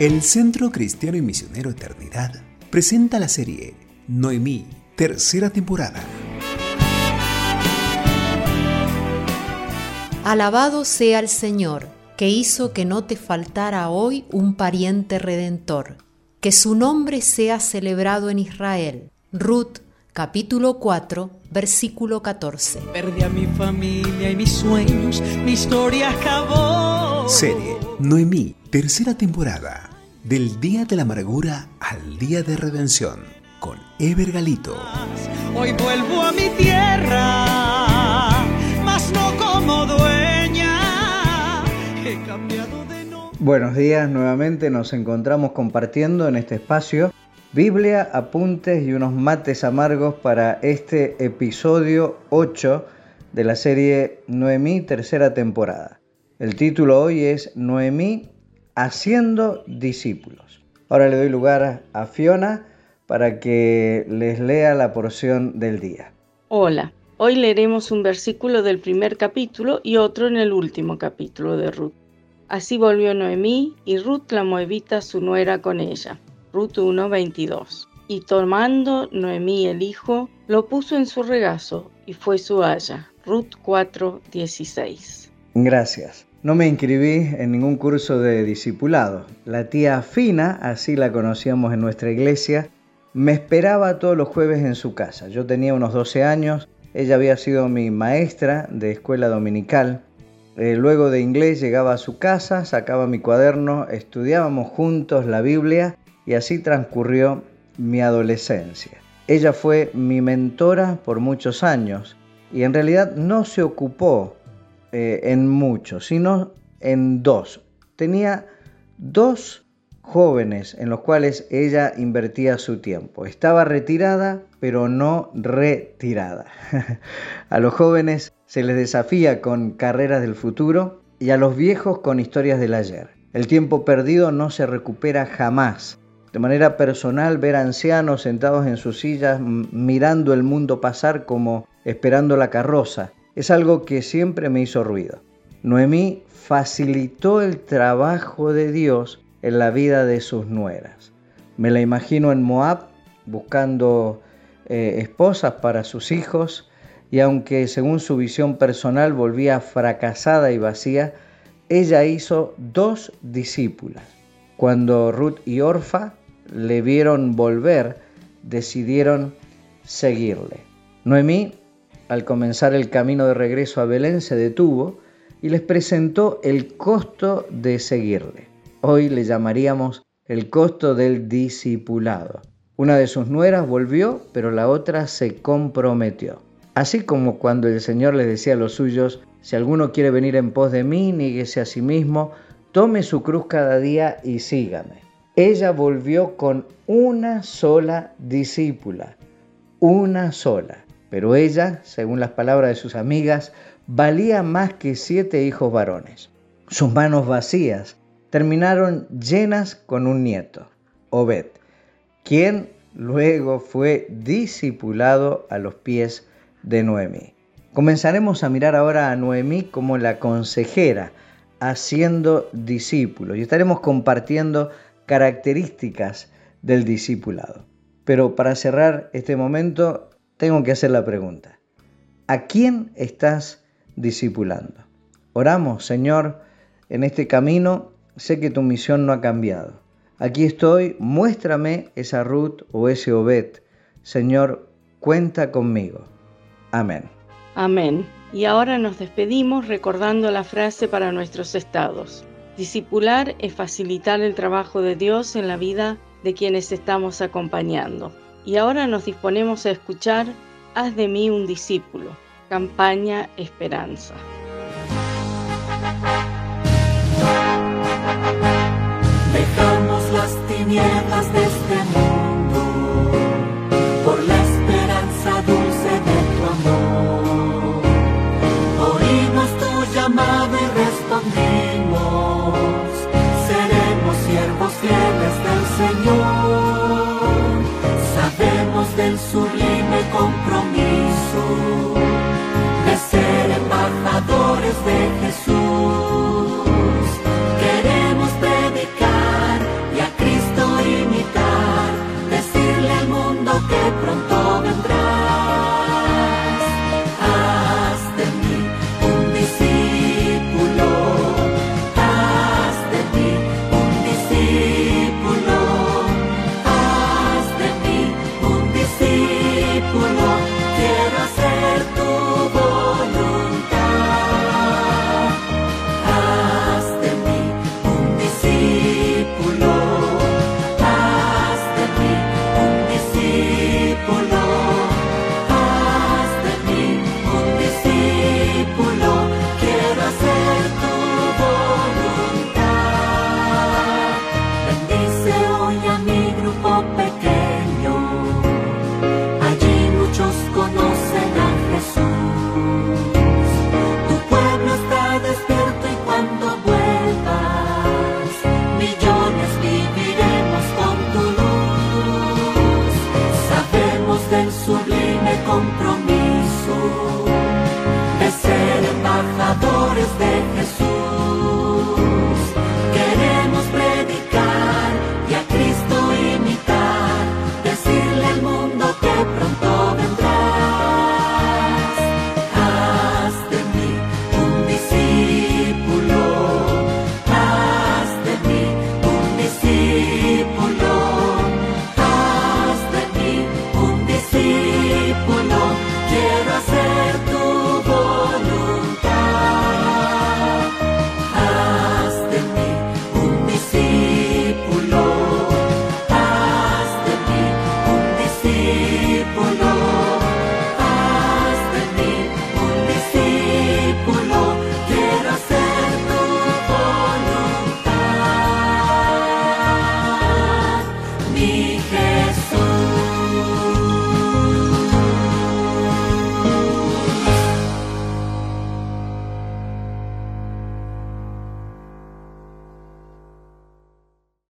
El Centro Cristiano y Misionero Eternidad presenta la serie Noemí, tercera temporada. Alabado sea el Señor, que hizo que no te faltara hoy un pariente redentor, que su nombre sea celebrado en Israel. Ruth, capítulo 4, versículo 14. Perdí a mi familia y mis sueños, mi historia acabó. Serie Noemí, tercera temporada. Del día de la amargura al día de redención, con Ever Galito. Hoy vuelvo a mi tierra, mas no como dueña. He cambiado de nombre. Buenos días, nuevamente nos encontramos compartiendo en este espacio Biblia, apuntes y unos mates amargos para este episodio 8 de la serie Noemí, tercera temporada. El título hoy es Noemí haciendo discípulos. Ahora le doy lugar a Fiona para que les lea la porción del día. Hola, hoy leeremos un versículo del primer capítulo y otro en el último capítulo de Ruth. Así volvió Noemí y Ruth la moabita su nuera con ella. Ruth 1:22. Y tomando Noemí el hijo, lo puso en su regazo y fue su haya. Ruth 4:16. Gracias. No me inscribí en ningún curso de discipulado. La tía Fina, así la conocíamos en nuestra iglesia, me esperaba todos los jueves en su casa. Yo tenía unos 12 años, ella había sido mi maestra de escuela dominical. Eh, luego de inglés llegaba a su casa, sacaba mi cuaderno, estudiábamos juntos la Biblia y así transcurrió mi adolescencia. Ella fue mi mentora por muchos años y en realidad no se ocupó eh, en mucho, sino en dos. Tenía dos jóvenes en los cuales ella invertía su tiempo. Estaba retirada, pero no retirada. a los jóvenes se les desafía con carreras del futuro y a los viejos con historias del ayer. El tiempo perdido no se recupera jamás de manera personal ver ancianos sentados en sus sillas mirando el mundo pasar como esperando la carroza. Es algo que siempre me hizo ruido. Noemí facilitó el trabajo de Dios en la vida de sus nueras. Me la imagino en Moab buscando eh, esposas para sus hijos y aunque según su visión personal volvía fracasada y vacía, ella hizo dos discípulas. Cuando Ruth y Orfa le vieron volver, decidieron seguirle. Noemí, al comenzar el camino de regreso a Belén, se detuvo y les presentó el costo de seguirle. Hoy le llamaríamos el costo del discipulado. Una de sus nueras volvió, pero la otra se comprometió. Así como cuando el Señor les decía a los suyos, si alguno quiere venir en pos de mí, níguese a sí mismo, tome su cruz cada día y sígame ella volvió con una sola discípula, una sola. Pero ella, según las palabras de sus amigas, valía más que siete hijos varones. Sus manos vacías terminaron llenas con un nieto, Obed, quien luego fue discipulado a los pies de Noemí. Comenzaremos a mirar ahora a Noemí como la consejera, haciendo discípulos, y estaremos compartiendo características del discipulado. Pero para cerrar este momento, tengo que hacer la pregunta. ¿A quién estás discipulando? Oramos, Señor, en este camino sé que tu misión no ha cambiado. Aquí estoy, muéstrame esa Ruth o ese Obed. Señor, cuenta conmigo. Amén. Amén. Y ahora nos despedimos recordando la frase para nuestros estados. Discipular es facilitar el trabajo de Dios en la vida de quienes estamos acompañando. Y ahora nos disponemos a escuchar Haz de mí un discípulo, campaña Esperanza. Dejamos las tinieblas de este mundo